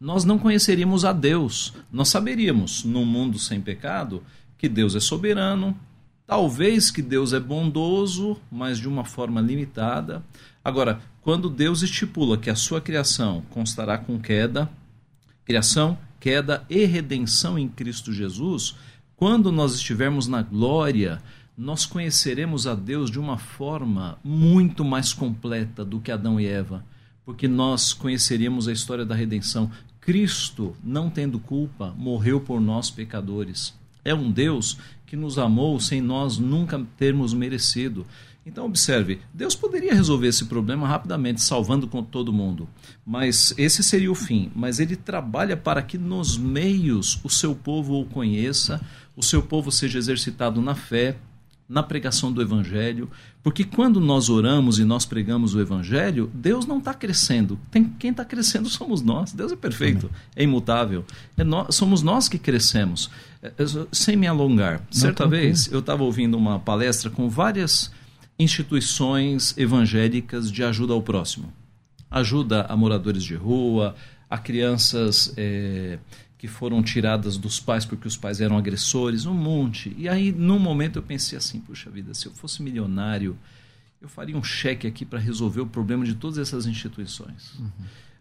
Nós não conheceríamos a Deus. Nós saberíamos, num mundo sem pecado, que Deus é soberano, talvez que Deus é bondoso, mas de uma forma limitada. Agora, quando Deus estipula que a sua criação constará com queda, criação queda e redenção em Cristo Jesus, quando nós estivermos na glória, nós conheceremos a Deus de uma forma muito mais completa do que Adão e Eva, porque nós conheceríamos a história da redenção. Cristo, não tendo culpa, morreu por nós pecadores. É um Deus que nos amou sem nós nunca termos merecido. Então, observe: Deus poderia resolver esse problema rapidamente, salvando com todo mundo, mas esse seria o fim. Mas ele trabalha para que nos meios o seu povo o conheça, o seu povo seja exercitado na fé, na pregação do Evangelho, porque quando nós oramos e nós pregamos o Evangelho, Deus não está crescendo. Tem, quem está crescendo somos nós. Deus é perfeito, é imutável. É nós, somos nós que crescemos. É, sem me alongar, certa vez eu estava ouvindo uma palestra com várias instituições evangélicas de ajuda ao próximo. Ajuda a moradores de rua, a crianças é, que foram tiradas dos pais porque os pais eram agressores, um monte. E aí, num momento, eu pensei assim: puxa vida, se eu fosse milionário, eu faria um cheque aqui para resolver o problema de todas essas instituições. Uhum.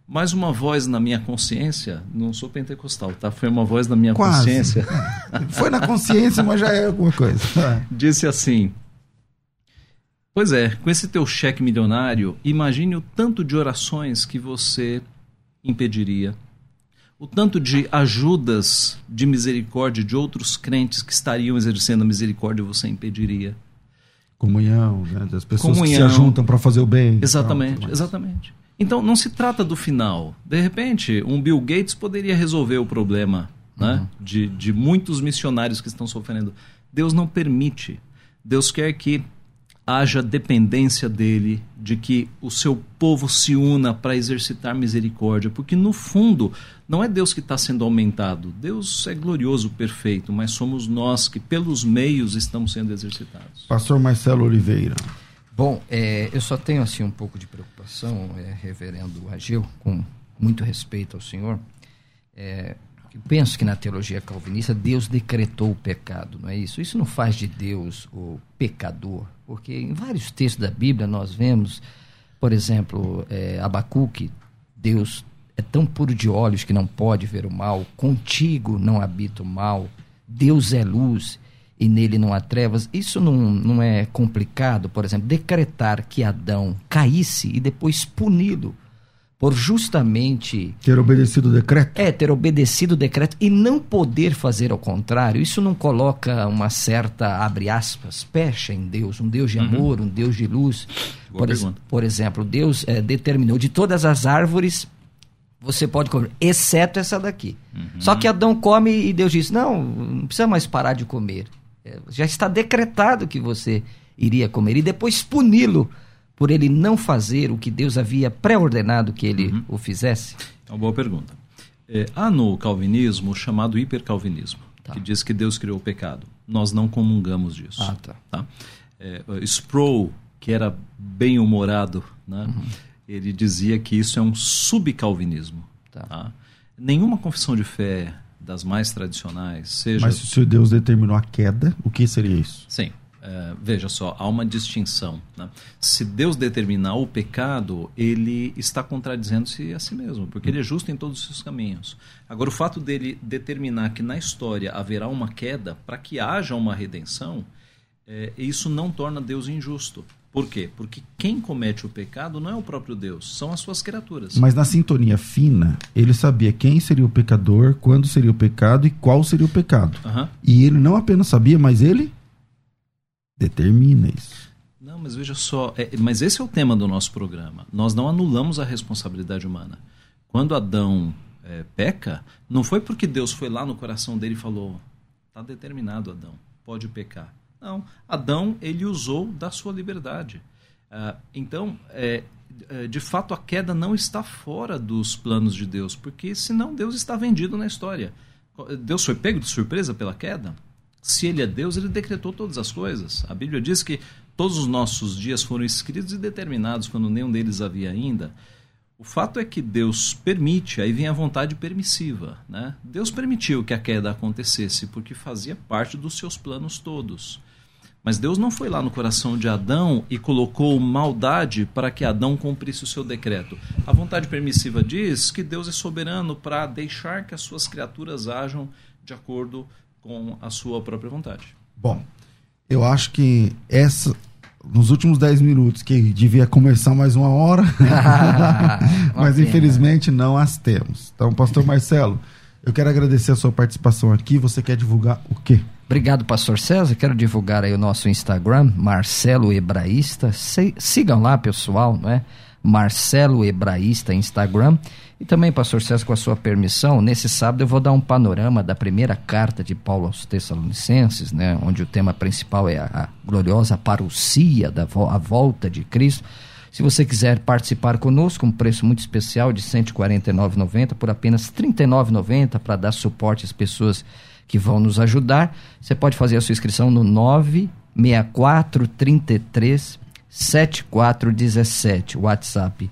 Mas uma voz na minha consciência, não sou pentecostal, tá? Foi uma voz na minha Quase. consciência. Foi na consciência, mas já é alguma coisa. Disse assim: Pois é, com esse teu cheque milionário, imagine o tanto de orações que você impediria, o tanto de ajudas de misericórdia de outros crentes que estariam exercendo a misericórdia você impediria. Comunhão, né? das pessoas Comunhão. que se juntam para fazer o bem. Exatamente, tal, exatamente. Então não se trata do final. De repente, um Bill Gates poderia resolver o problema né? uhum. de, de muitos missionários que estão sofrendo. Deus não permite. Deus quer que haja dependência dele, de que o seu povo se una para exercitar misericórdia, porque no fundo não é Deus que está sendo aumentado. Deus é glorioso, perfeito, mas somos nós que pelos meios estamos sendo exercitados. Pastor Marcelo Oliveira. Bom, é, eu só tenho assim um pouco de preocupação, é, Reverendo Agil, com muito respeito ao senhor. É, penso que na teologia calvinista Deus decretou o pecado, não é isso? Isso não faz de Deus o pecador, porque em vários textos da Bíblia nós vemos, por exemplo, é, Abacuque, Deus é tão puro de olhos que não pode ver o mal, contigo não habita o mal, Deus é luz e nele não há trevas. Isso não, não é complicado, por exemplo, decretar que Adão caísse e depois puni-lo por justamente ter obedecido o decreto. É, ter obedecido o decreto e não poder fazer ao contrário. Isso não coloca uma certa abre aspas pecha em Deus, um Deus de uhum. amor, um Deus de luz. por, ex por, exemplo, Deus é, determinou de todas as árvores você pode comer, exceto essa daqui. Uhum. Só que Adão come e Deus diz: não, não precisa mais parar de comer. É, já está decretado que você iria comer e depois puni-lo por ele não fazer o que Deus havia pré-ordenado que ele uhum. o fizesse? É uma boa pergunta. É, há no calvinismo o chamado hipercalvinismo, tá. que diz que Deus criou o pecado. Nós não comungamos disso. Ah, tá. tá? É, Sproul, que era bem humorado, né? Uhum. ele dizia que isso é um subcalvinismo. Tá. Tá? Nenhuma confissão de fé das mais tradicionais, seja. Mas se Deus determinou a queda, o que seria isso? Sim. É, veja só, há uma distinção. Né? Se Deus determinar o pecado, ele está contradizendo-se a si mesmo, porque ele é justo em todos os seus caminhos. Agora, o fato dele determinar que na história haverá uma queda para que haja uma redenção, é, isso não torna Deus injusto. Por quê? Porque quem comete o pecado não é o próprio Deus, são as suas criaturas. Mas na sintonia fina, ele sabia quem seria o pecador, quando seria o pecado e qual seria o pecado. Uhum. E ele não apenas sabia, mas ele determina isso. Não, mas veja só, é, mas esse é o tema do nosso programa. Nós não anulamos a responsabilidade humana. Quando Adão é, peca, não foi porque Deus foi lá no coração dele e falou: está determinado, Adão, pode pecar. Não, Adão ele usou da sua liberdade. Ah, então, é, é, de fato, a queda não está fora dos planos de Deus, porque senão Deus está vendido na história. Deus foi pego de surpresa pela queda? Se ele é Deus, ele decretou todas as coisas. A Bíblia diz que todos os nossos dias foram escritos e determinados quando nenhum deles havia ainda. O fato é que Deus permite, aí vem a vontade permissiva. Né? Deus permitiu que a queda acontecesse porque fazia parte dos seus planos todos. Mas Deus não foi lá no coração de Adão e colocou maldade para que Adão cumprisse o seu decreto. A vontade permissiva diz que Deus é soberano para deixar que as suas criaturas ajam de acordo com a sua própria vontade. Bom, eu acho que essa nos últimos 10 minutos, que devia começar mais uma hora, mas infelizmente não as temos. Então, pastor Marcelo, eu quero agradecer a sua participação aqui. Você quer divulgar o quê? Obrigado, pastor César. Quero divulgar aí o nosso Instagram, Marcelo Hebraísta. Sigam lá, pessoal, não é? Marcelo Hebraísta Instagram. E também, pastor César, com a sua permissão, nesse sábado eu vou dar um panorama da primeira carta de Paulo aos Tessalonicenses, né, onde o tema principal é a, a gloriosa parousia da a volta de Cristo. Se você quiser participar conosco, um preço muito especial de R$ 149,90 por apenas R$ 39,90 para dar suporte às pessoas que vão nos ajudar, você pode fazer a sua inscrição no 96433 7417, WhatsApp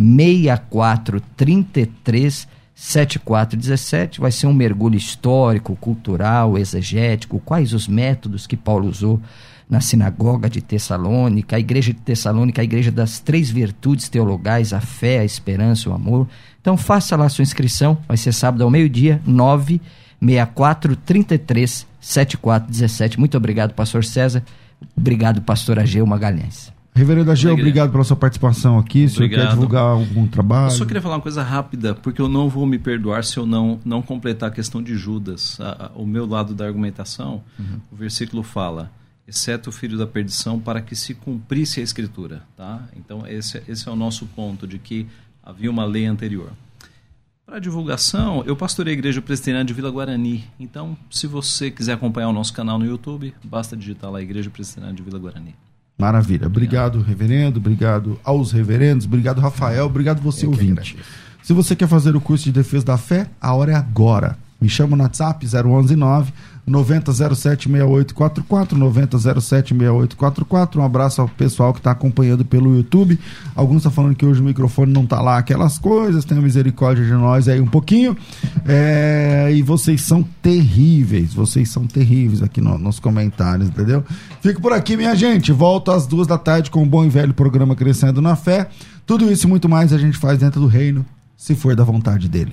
96433 7417. Vai ser um mergulho histórico, cultural, exegético, quais os métodos que Paulo usou na sinagoga de Tessalônica, a igreja de Tessalônica, a igreja das três virtudes teologais, a fé, a esperança o amor. Então faça lá sua inscrição, vai ser sábado ao meio-dia, 96433 7417. Muito obrigado, pastor César. Obrigado, pastor Ageu Magalhães. Reverendo Ageu, obrigado pela sua participação aqui. Se você quer divulgar algum trabalho? Eu só queria falar uma coisa rápida, porque eu não vou me perdoar se eu não, não completar a questão de Judas. A, a, o meu lado da argumentação, uhum. o versículo fala: exceto o filho da perdição, para que se cumprisse a escritura. Tá? Então, esse, esse é o nosso ponto, de que havia uma lei anterior. Para divulgação, eu pastorei a Igreja Presbiteriana de Vila Guarani. Então, se você quiser acompanhar o nosso canal no YouTube, basta digitar lá Igreja Presbiteriana de Vila Guarani. Maravilha. Obrigado, obrigado, reverendo. Obrigado aos reverendos. Obrigado, Rafael. Obrigado você, eu ouvinte. Se você quer fazer o curso de defesa da fé, a hora é agora. Me chama no WhatsApp 0119 90076844, 90076844. Um abraço ao pessoal que está acompanhando pelo YouTube. Alguns estão tá falando que hoje o microfone não está lá, aquelas coisas. Tenha misericórdia de nós aí um pouquinho. É, e vocês são terríveis, vocês são terríveis aqui no, nos comentários, entendeu? Fico por aqui, minha gente. Volto às duas da tarde com o bom e velho programa Crescendo na Fé. Tudo isso e muito mais a gente faz dentro do reino, se for da vontade dele.